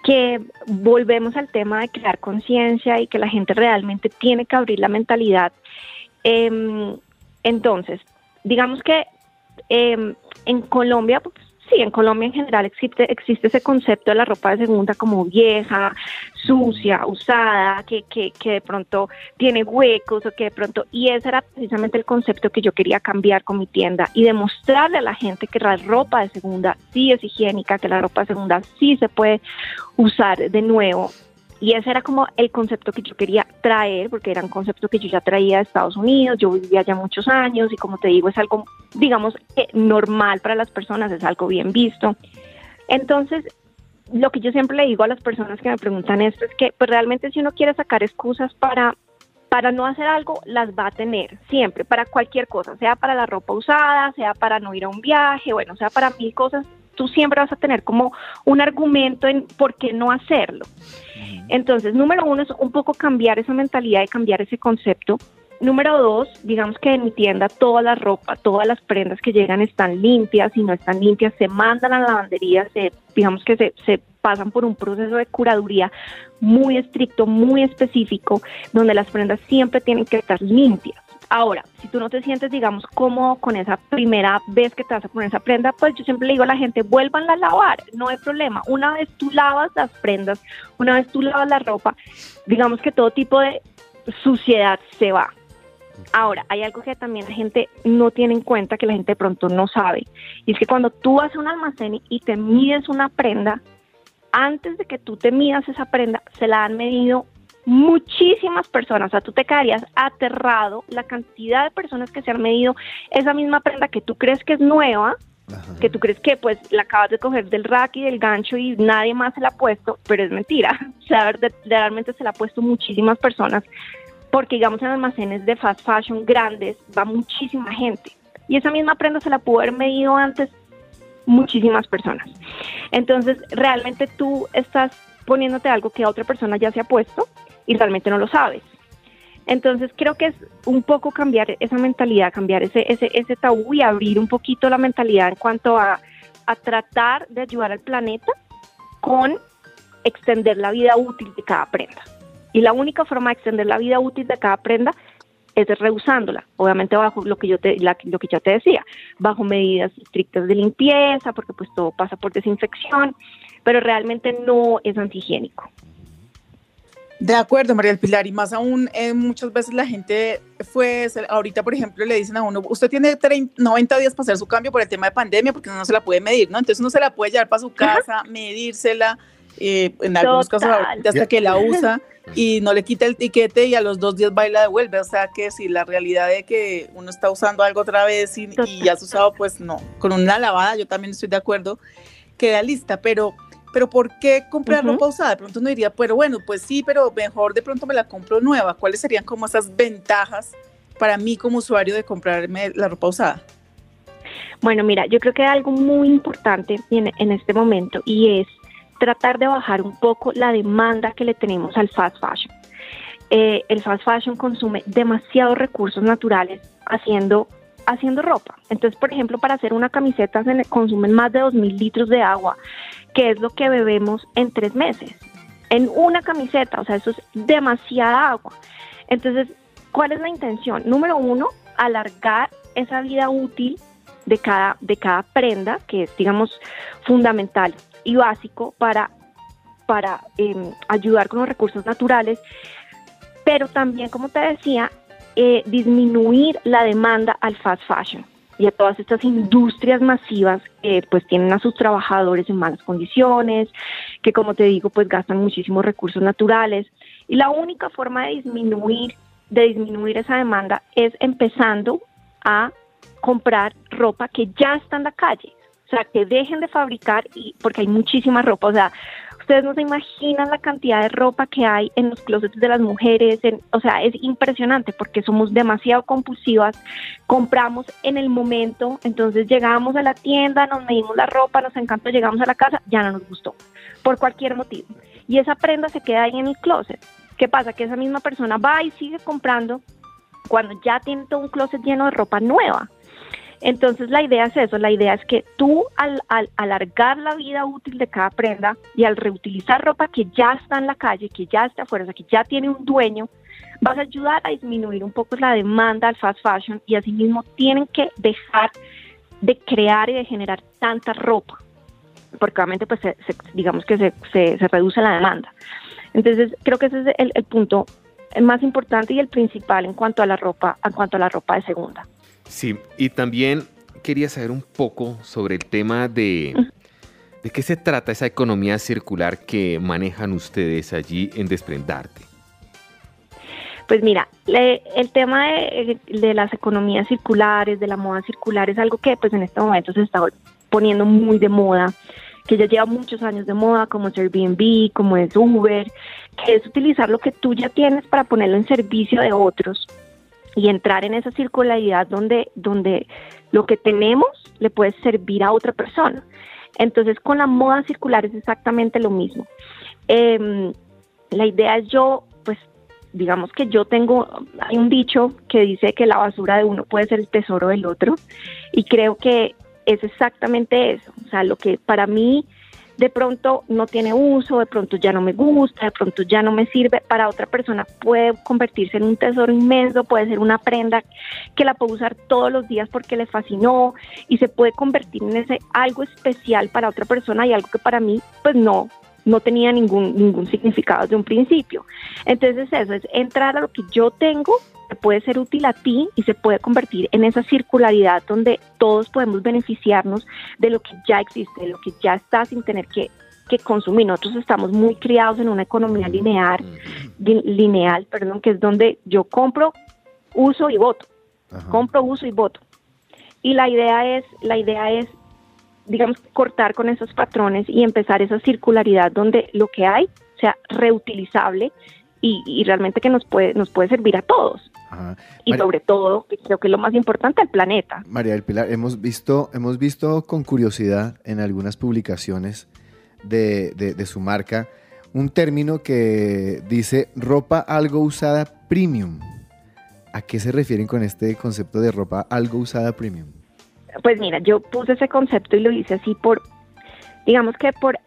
que volvemos al tema de crear conciencia y que la gente realmente tiene que abrir la mentalidad. Em, entonces, digamos que em, en Colombia, pues, sí, en Colombia en general existe, existe ese concepto de la ropa de segunda como vieja, sucia, usada, que, que, que de pronto tiene huecos o que de pronto, y ese era precisamente el concepto que yo quería cambiar con mi tienda y demostrarle a la gente que la ropa de segunda sí es higiénica, que la ropa de segunda sí se puede usar de nuevo y ese era como el concepto que yo quería traer, porque era un concepto que yo ya traía de Estados Unidos, yo vivía allá muchos años y como te digo, es algo, digamos, eh, normal para las personas, es algo bien visto. Entonces, lo que yo siempre le digo a las personas que me preguntan esto es que pues realmente si uno quiere sacar excusas para para no hacer algo, las va a tener siempre, para cualquier cosa, sea para la ropa usada, sea para no ir a un viaje, bueno, sea para mil cosas, tú siempre vas a tener como un argumento en por qué no hacerlo. Entonces, número uno es un poco cambiar esa mentalidad y cambiar ese concepto. Número dos, digamos que en mi tienda toda la ropa, todas las prendas que llegan están limpias, y no están limpias se mandan a la lavandería, se, digamos que se, se pasan por un proceso de curaduría muy estricto, muy específico, donde las prendas siempre tienen que estar limpias. Ahora, si tú no te sientes, digamos, cómodo con esa primera vez que te vas a poner esa prenda, pues yo siempre le digo a la gente, vuelvan a lavar, no hay problema. Una vez tú lavas las prendas, una vez tú lavas la ropa, digamos que todo tipo de suciedad se va. Ahora, hay algo que también la gente no tiene en cuenta, que la gente de pronto no sabe, y es que cuando tú vas a un almacén y te mides una prenda, antes de que tú te midas esa prenda, se la han medido muchísimas personas, o sea, tú te quedarías aterrado la cantidad de personas que se han medido esa misma prenda que tú crees que es nueva, que tú crees que pues la acabas de coger del rack y del gancho y nadie más se la ha puesto, pero es mentira, (laughs) o sea, realmente se la ha puesto muchísimas personas, porque digamos en almacenes de fast fashion grandes va muchísima gente, y esa misma prenda se la pudo haber medido antes muchísimas personas. Entonces, realmente tú estás poniéndote algo que otra persona ya se ha puesto y realmente no lo sabes. Entonces creo que es un poco cambiar esa mentalidad, cambiar ese, ese, ese tabú y abrir un poquito la mentalidad en cuanto a, a tratar de ayudar al planeta con extender la vida útil de cada prenda. Y la única forma de extender la vida útil de cada prenda es reusándola, obviamente bajo lo que yo te, lo que yo te decía, bajo medidas estrictas de limpieza, porque pues todo pasa por desinfección, pero realmente no es antihigiénico. De acuerdo, María del Pilar, y más aún, eh, muchas veces la gente fue, ahorita por ejemplo le dicen a uno, usted tiene 90 días para hacer su cambio por el tema de pandemia porque no se la puede medir, ¿no? Entonces uno se la puede llevar para su casa, medírsela, eh, en algunos casos hasta que la usa (laughs) y no le quita el tiquete y a los dos días va y la devuelve, o sea que si la realidad de que uno está usando algo otra vez y, y ya has usado, pues no, con una lavada yo también estoy de acuerdo, queda lista, pero pero ¿por qué comprar ropa usada? De pronto uno diría, pero bueno, pues sí, pero mejor de pronto me la compro nueva. ¿Cuáles serían como esas ventajas para mí como usuario de comprarme la ropa usada? Bueno, mira, yo creo que hay algo muy importante en, en este momento y es tratar de bajar un poco la demanda que le tenemos al fast fashion. Eh, el fast fashion consume demasiados recursos naturales haciendo haciendo ropa. Entonces, por ejemplo, para hacer una camiseta se consumen más de 2.000 litros de agua, que es lo que bebemos en tres meses. En una camiseta, o sea, eso es demasiada agua. Entonces, ¿cuál es la intención? Número uno, alargar esa vida útil de cada, de cada prenda, que es, digamos, fundamental y básico para, para em, ayudar con los recursos naturales, pero también, como te decía, eh, disminuir la demanda al fast fashion y a todas estas industrias masivas que pues tienen a sus trabajadores en malas condiciones, que como te digo pues gastan muchísimos recursos naturales. Y la única forma de disminuir de disminuir esa demanda es empezando a comprar ropa que ya está en la calle, o sea, que dejen de fabricar y porque hay muchísima ropa, o sea, Ustedes no se imaginan la cantidad de ropa que hay en los closets de las mujeres, o sea, es impresionante porque somos demasiado compulsivas, compramos en el momento, entonces llegamos a la tienda, nos medimos la ropa, nos encantó, llegamos a la casa, ya no nos gustó, por cualquier motivo. Y esa prenda se queda ahí en el closet. ¿Qué pasa? Que esa misma persona va y sigue comprando cuando ya tiene todo un closet lleno de ropa nueva. Entonces la idea es eso, la idea es que tú al, alargar la vida útil de cada prenda y al reutilizar ropa que ya está en la calle, que ya está afuera, o sea, que ya tiene un dueño, vas a ayudar a disminuir un poco la demanda al fast fashion y asimismo tienen que dejar de crear y de generar tanta ropa, porque obviamente pues digamos que se, se, reduce la demanda. Entonces creo que ese es el, el punto más importante y el principal en cuanto a la ropa, en cuanto a la ropa de segunda. Sí, y también quería saber un poco sobre el tema de, de qué se trata esa economía circular que manejan ustedes allí en Desprendarte. Pues mira, el tema de, de, las economías circulares, de la moda circular, es algo que pues en este momento se está poniendo muy de moda, que ya lleva muchos años de moda, como es Airbnb, como es Uber, que es utilizar lo que tú ya tienes para ponerlo en servicio de otros y entrar en esa circularidad donde, donde lo que tenemos le puede servir a otra persona. Entonces con la moda circular es exactamente lo mismo. Em, la idea es yo, pues digamos que yo tengo, hay un dicho que dice que la basura de uno puede ser el tesoro del otro y creo que es exactamente eso. O sea, lo que para mí de pronto no tiene uso, de pronto ya no me gusta, de pronto ya no me sirve, para otra persona puede convertirse en un tesoro inmenso, puede ser una prenda que la puede usar todos los días porque le fascinó y se puede convertir en ese algo especial para otra persona y algo que para mí pues no no tenía ningún ningún significado desde un principio. Entonces eso es entrar a lo que yo tengo puede ser útil a ti y se puede convertir en esa circularidad donde todos podemos beneficiarnos de lo que ya existe, de lo que ya está sin tener que, consumir. Nosotros estamos muy criados en una economía lineal, lineal, perdón, que es donde yo compro, uso y voto. Compro, uso y voto. Y la idea es, la idea es, digamos, cortar con esos patrones y empezar esa circularidad donde lo que hay sea reutilizable y, y, realmente que nos puede, nos puede servir a todos. Y sobre todo, creo que es lo más importante, el planeta. María del Pilar, hemos visto, hemos visto con curiosidad en algunas publicaciones de, de, su marca un término que dice ropa algo usada premium. ¿A qué se refieren con este concepto de ropa algo usada premium? Pues mira, yo puse ese concepto y lo hice así por, digamos que por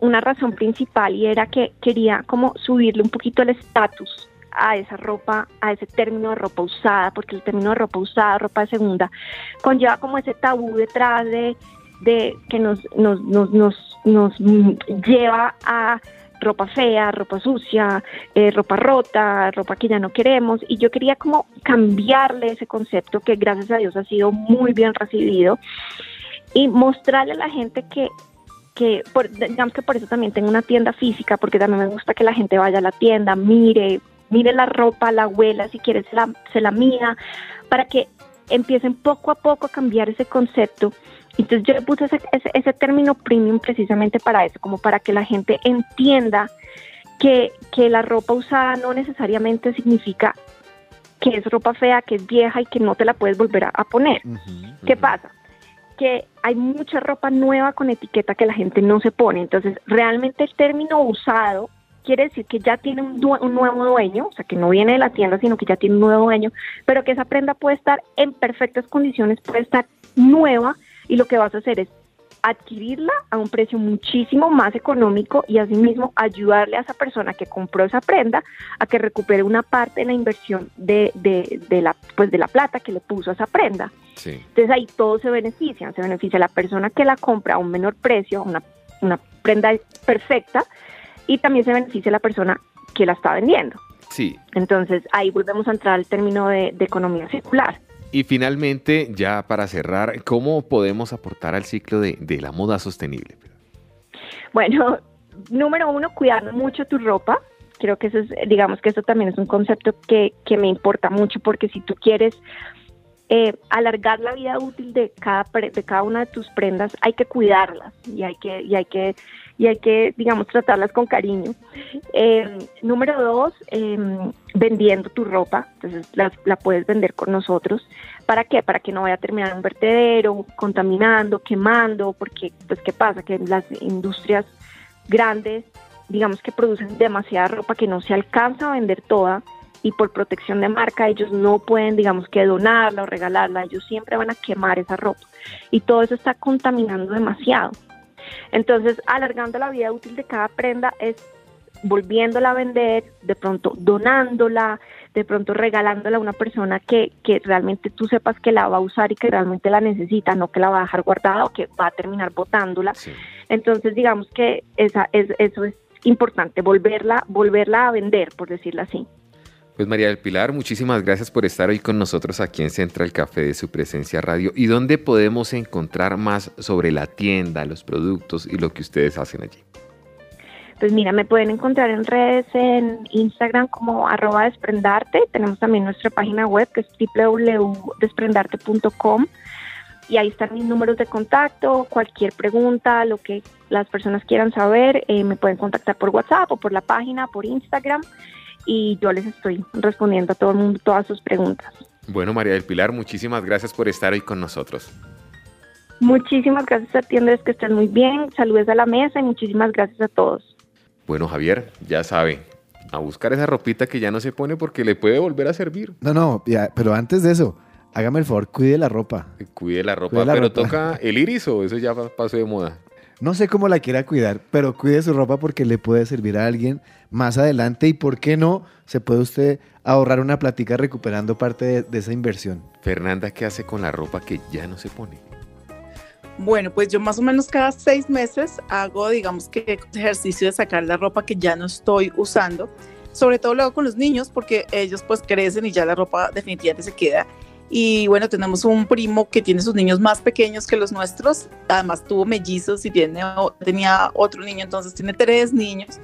una razón principal y era que quería como subirle un poquito el estatus a esa ropa, a ese término de ropa usada, porque el término de ropa usada, ropa de segunda, conlleva como ese tabú detrás de, de que nos, nos, nos, nos, lleva a ropa fea, ropa sucia, eh, ropa rota, ropa que ya no queremos. Y yo quería como cambiarle ese concepto que gracias a Dios ha sido muy bien recibido y mostrarle a la gente que que digamos que por eso también tengo una tienda física, porque también me gusta que la gente vaya a la tienda, mire, mire la ropa, la abuela, si quiere se la, se la mira, para que empiecen poco a poco a cambiar ese concepto. Entonces yo le puse ese, ese, término premium precisamente para eso, como para que la gente entienda que, que la ropa usada no necesariamente significa que es ropa fea, que es vieja y que no te la puedes volver a, poner. ¿Qué pasa? Que hay mucha ropa nueva con etiqueta que la gente no se pone. Entonces, realmente el término usado quiere decir que ya tiene un, nuevo dueño, o sea, que no viene de la tienda, sino que ya tiene un nuevo dueño, pero que esa prenda puede estar en perfectas condiciones, puede estar nueva y lo que vas a hacer es adquirirla a un precio muchísimo más económico y asimismo ayudarle a esa persona que compró esa prenda a que recupere una parte de la inversión de, de, la pues de la plata que le puso a esa prenda. Entonces ahí todos se benefician, se beneficia la persona que la compra a un menor precio, una, una prenda perfecta, y también se beneficia la persona que la está vendiendo. Sí. Entonces ahí volvemos a entrar al término de, economía circular. Y finalmente, ya para cerrar, ¿cómo podemos aportar al ciclo de, la moda sostenible? Bueno, número uno, cuidar mucho tu ropa. Creo que eso es, digamos que eso también es un concepto que, que me importa mucho porque si tú quieres eh, alargar la vida útil de cada, de cada una de tus prendas, hay que cuidarlas y hay que, y hay que y hay que, digamos, tratarlas con cariño. Eh, número dos, em, vendiendo tu ropa, entonces la, la, puedes vender con nosotros. ¿Para qué? Para que no vaya a terminar en un vertedero, contaminando, quemando, porque, pues, ¿qué pasa? Que las industrias grandes, digamos que producen demasiada ropa que no se alcanza a vender toda y por protección de marca ellos no pueden, digamos que donarla o regalarla, ellos siempre van a quemar esa ropa y todo eso está contaminando demasiado. Entonces, alargando la vida útil de cada prenda es volviéndola a vender, de pronto donándola, de pronto regalándola a una persona que, que realmente tú sepas que la va a usar y que realmente la necesita, no que la va a dejar guardada o que va a terminar botándola. Entonces, digamos que esa, es, eso es importante, volverla, volverla a vender, por decirlo así. Pues María del Pilar, muchísimas gracias por estar hoy con nosotros aquí en Central Café de su presencia radio. ¿Y dónde podemos encontrar más sobre la tienda, los productos y lo que ustedes hacen allí? Pues mira, me pueden encontrar en redes, en Instagram como arroba desprendarte. Tenemos también nuestra página web que es www.desprendarte.com y ahí están mis números de contacto, cualquier pregunta, lo que las personas quieran saber, eh, me pueden contactar por WhatsApp o por la página, por Instagram y yo les estoy respondiendo a todo el mundo todas sus preguntas. Bueno, María del Pilar, muchísimas gracias por estar hoy con nosotros. Muchísimas gracias a ti, Andrés, que estés muy bien. Saludes a la mesa y muchísimas gracias a todos. Bueno, Javier, ya sabe, a buscar esa ropita que ya no se pone porque le puede volver a servir. No, no, ya, pero antes de eso, hágame el favor, cuide la ropa. Cuide la ropa, Cuide la pero ropa. toca el iris o eso ya pa- pasó de moda. No sé cómo la quiera cuidar, pero cuide su ropa porque le puede servir a alguien más adelante y por qué no se puede usted ahorrar una platica recuperando parte de, de esa inversión. Fernanda, ¿qué hace con la ropa que ya no se pone? Bueno, pues yo más o menos cada seis meses hago, digamos que ejercicio de sacar la ropa que ya no estoy usando. Sobre todo lo hago con los niños porque ellos pues crecen y ya la ropa definitivamente se queda. Y bueno, tenemos un primo que tiene sus niños más pequeños que los nuestros. Además tuvo mellizos y tiene, tenía otro niño, entonces tiene tres niños.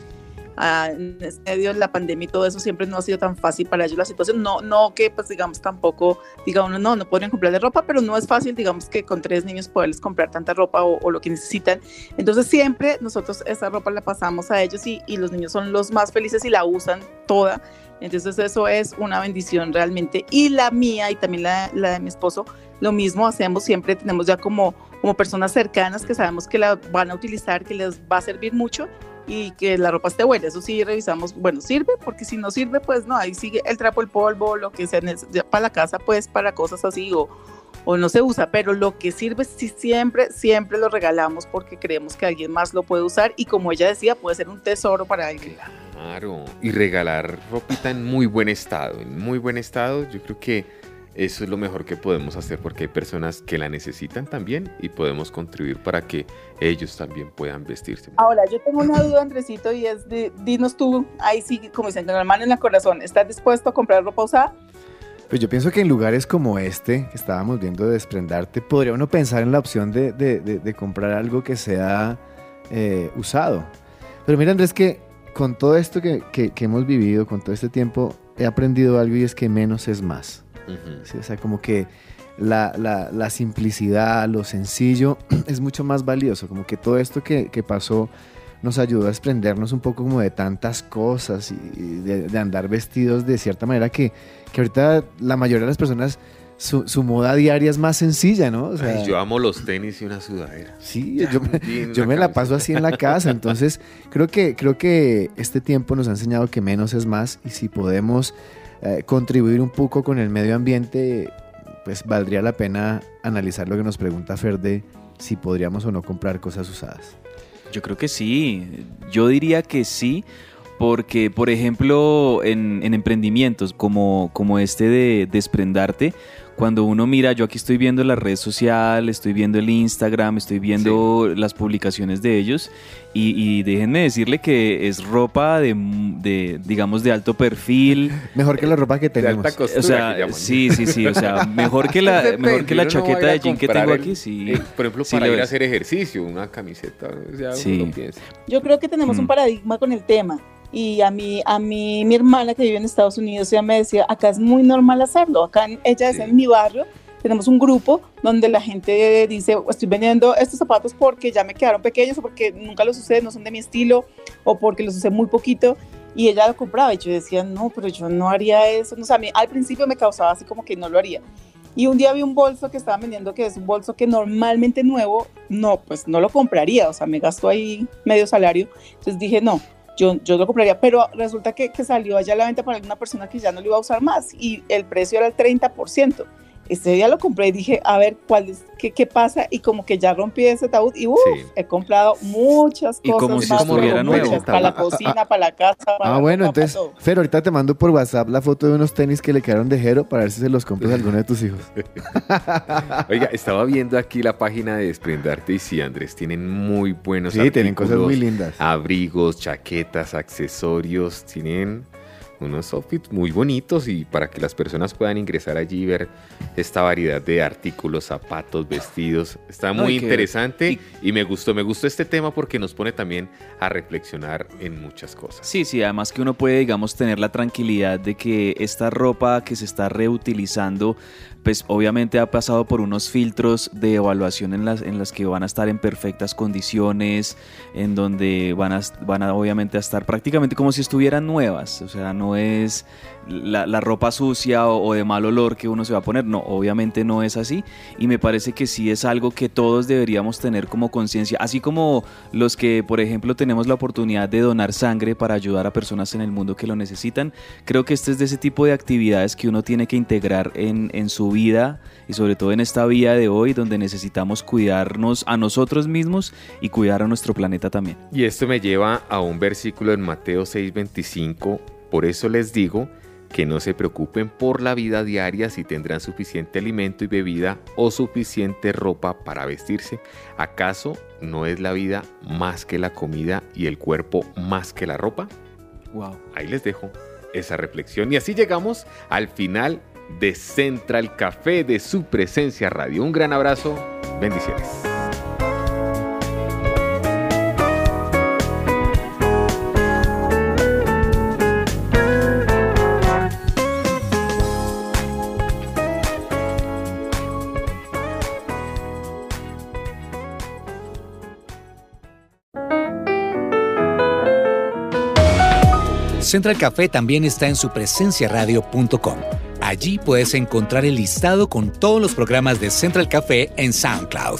En este medio de la pandemia y todo eso siempre no ha sido tan fácil para ellos la situación. No, no que pues digamos tampoco diga uno, no, no podrían comprarle ropa, pero no es fácil, digamos que con tres niños poderles comprar tanta ropa o, o lo que necesitan. Entonces siempre nosotros esa ropa la pasamos a ellos y, y los niños son los más felices y la usan toda. Entonces eso es una bendición realmente. Y la mía y también la, la de mi esposo, lo mismo hacemos siempre, tenemos ya como, como personas cercanas que sabemos que la van a utilizar, que les va a servir mucho y que la ropa esté buena. Eso sí revisamos, bueno, sirve, porque si no sirve, pues no, ahí sigue el trapo, el polvo, lo que sea para la casa, pues para cosas así o, o no se usa, pero lo que sirve sí siempre, siempre lo regalamos porque creemos que alguien más lo puede usar y como ella decía, puede ser un tesoro para alguien. Claro. Y regalar ropita en muy buen estado. En muy buen estado, yo creo que eso es lo mejor que podemos hacer porque hay personas que la necesitan también y podemos contribuir para que ellos también puedan vestirse. Ahora, yo tengo una duda, Andresito, y es de, dinos tú, ahí sí, como dicen, con la mano en el corazón, ¿estás dispuesto a comprar ropa usada? Pues yo pienso que en lugares como este, que estábamos viendo de desprendarte, podría uno pensar en la opción de, de- de- de comprar algo que sea eh, usado. Pero mira, Andrés, que con todo esto que, que- que hemos vivido, con todo este tiempo, he aprendido algo y es que menos es más. Ujú. ¿sí? O sea, como que la, la- la simplicidad, lo sencillo, (clears throat) es mucho más valioso. Como que todo esto que, que pasó nos ayudó a desprendernos un poco como de tantas cosas y y de, de andar vestidos de cierta manera que, que ahorita la mayoría de las personas, su, su moda diaria es más sencilla, ¿no? O sea, Ay, yo amo los tenis y una sudadera. Sí, yo me, yo me la paso así en la casa, entonces creo que, creo que este tiempo nos ha enseñado que menos es más y si podemos eh, contribuir un poco con el medio ambiente, pues valdría la pena analizar lo que nos pregunta Fer de si podríamos o no comprar cosas usadas. Yo creo que sí. Yo diría que sí, porque, por ejemplo, en, en emprendimientos como, como este de desprendarte, cuando uno mira, yo aquí estoy viendo la red social, estoy viendo el Instagram, estoy viendo las publicaciones de ellos y, y déjenme decirle que es ropa de, de, digamos, de alto perfil. (laughs) Mejor que la ropa que De tenemos. alta costura O sea, sí, sí, sí, o sea, (laughs) mejor que la, Depende, mejor que la uno no chaqueta de jean que tengo el- aquí, sí. por ejemplo, sí para ir a hacer ejercicio, una camiseta. O sea, uno Sí. lo piensa. Yo creo que tenemos Mm. un paradigma con el tema. Y a mí, a mí, mi hermana que vive en Estados Unidos, ella me decía, acá es muy normal hacerlo. Acá en, ella es Sí. en mi barrio, tenemos un grupo donde la gente dice, estoy vendiendo estos zapatos porque ya me quedaron pequeños o porque nunca los usé, no son de mi estilo o porque los usé muy poquito. Y ella lo compraba y yo decía, no, pero yo no haría eso. No, o sea, a mí al principio me causaba así como que no lo haría. Y un día vi un bolso que estaban vendiendo que es un bolso que normalmente nuevo, no, pues no lo compraría, o sea, me gastó ahí medio salario. Entonces dije, no, yo, yo lo compraría, pero resulta que, que salió allá a la venta para alguna persona que ya no lo iba a usar más y el precio era el 30%. Ese día lo compré y dije, a ver, ¿cuál es, qué, qué pasa? Y como que ya rompí ese tabú y uff, Sí. he comprado muchas Y cosas como si más, estuviera pero nuevo. muchas, para la cocina, para la casa, para Ah, bueno, para entonces. Fer, ahorita te mando por WhatsApp la foto de unos tenis que le quedaron de Jero para ver si se los compras a alguno de tus hijos. (laughs) Oiga, estaba viendo aquí la página de Desprendarte y sí, Andrés, tienen muy buenos Sí, tienen cosas muy lindas. Abrigos, chaquetas, accesorios, tienen unos outfits muy bonitos y para que las personas puedan ingresar allí y ver esta variedad de artículos, zapatos, vestidos. Está muy interesante y, me gustó, me gustó este tema porque nos pone también a reflexionar en muchas cosas. Sí, sí, además que uno puede, digamos, tener la tranquilidad de que esta ropa que se está reutilizando, pues obviamente ha pasado por unos filtros de evaluación en las, en las que van a estar en perfectas condiciones, en donde van a, van obviamente a estar prácticamente como si estuvieran nuevas, o sea, no es la, ropa sucia o, o de mal olor que uno se va a poner. No, obviamente no es así. Y me parece que sí es algo que todos deberíamos tener como conciencia. Así como los que, por ejemplo, tenemos la oportunidad de donar sangre para ayudar a personas en el mundo que lo necesitan. Creo que este es de ese tipo de actividades que uno tiene que integrar en, en su vida y sobre todo en esta vida de hoy donde necesitamos cuidarnos a nosotros mismos y cuidar a nuestro planeta también. Y esto me lleva a un versículo en Mateo 6:25. Por eso les digo que no se preocupen por la vida diaria si tendrán suficiente alimento y bebida o suficiente ropa para vestirse. ¿Acaso no es la vida más que la comida y el cuerpo más que la ropa? Wow. Ahí les dejo esa reflexión. Y así llegamos al final de Central Café de su presencia radio. Un gran abrazo. Bendiciones. Central Café también está en supresenciaradio.com. Allí puedes encontrar el listado con todos los programas de Central Café en SoundCloud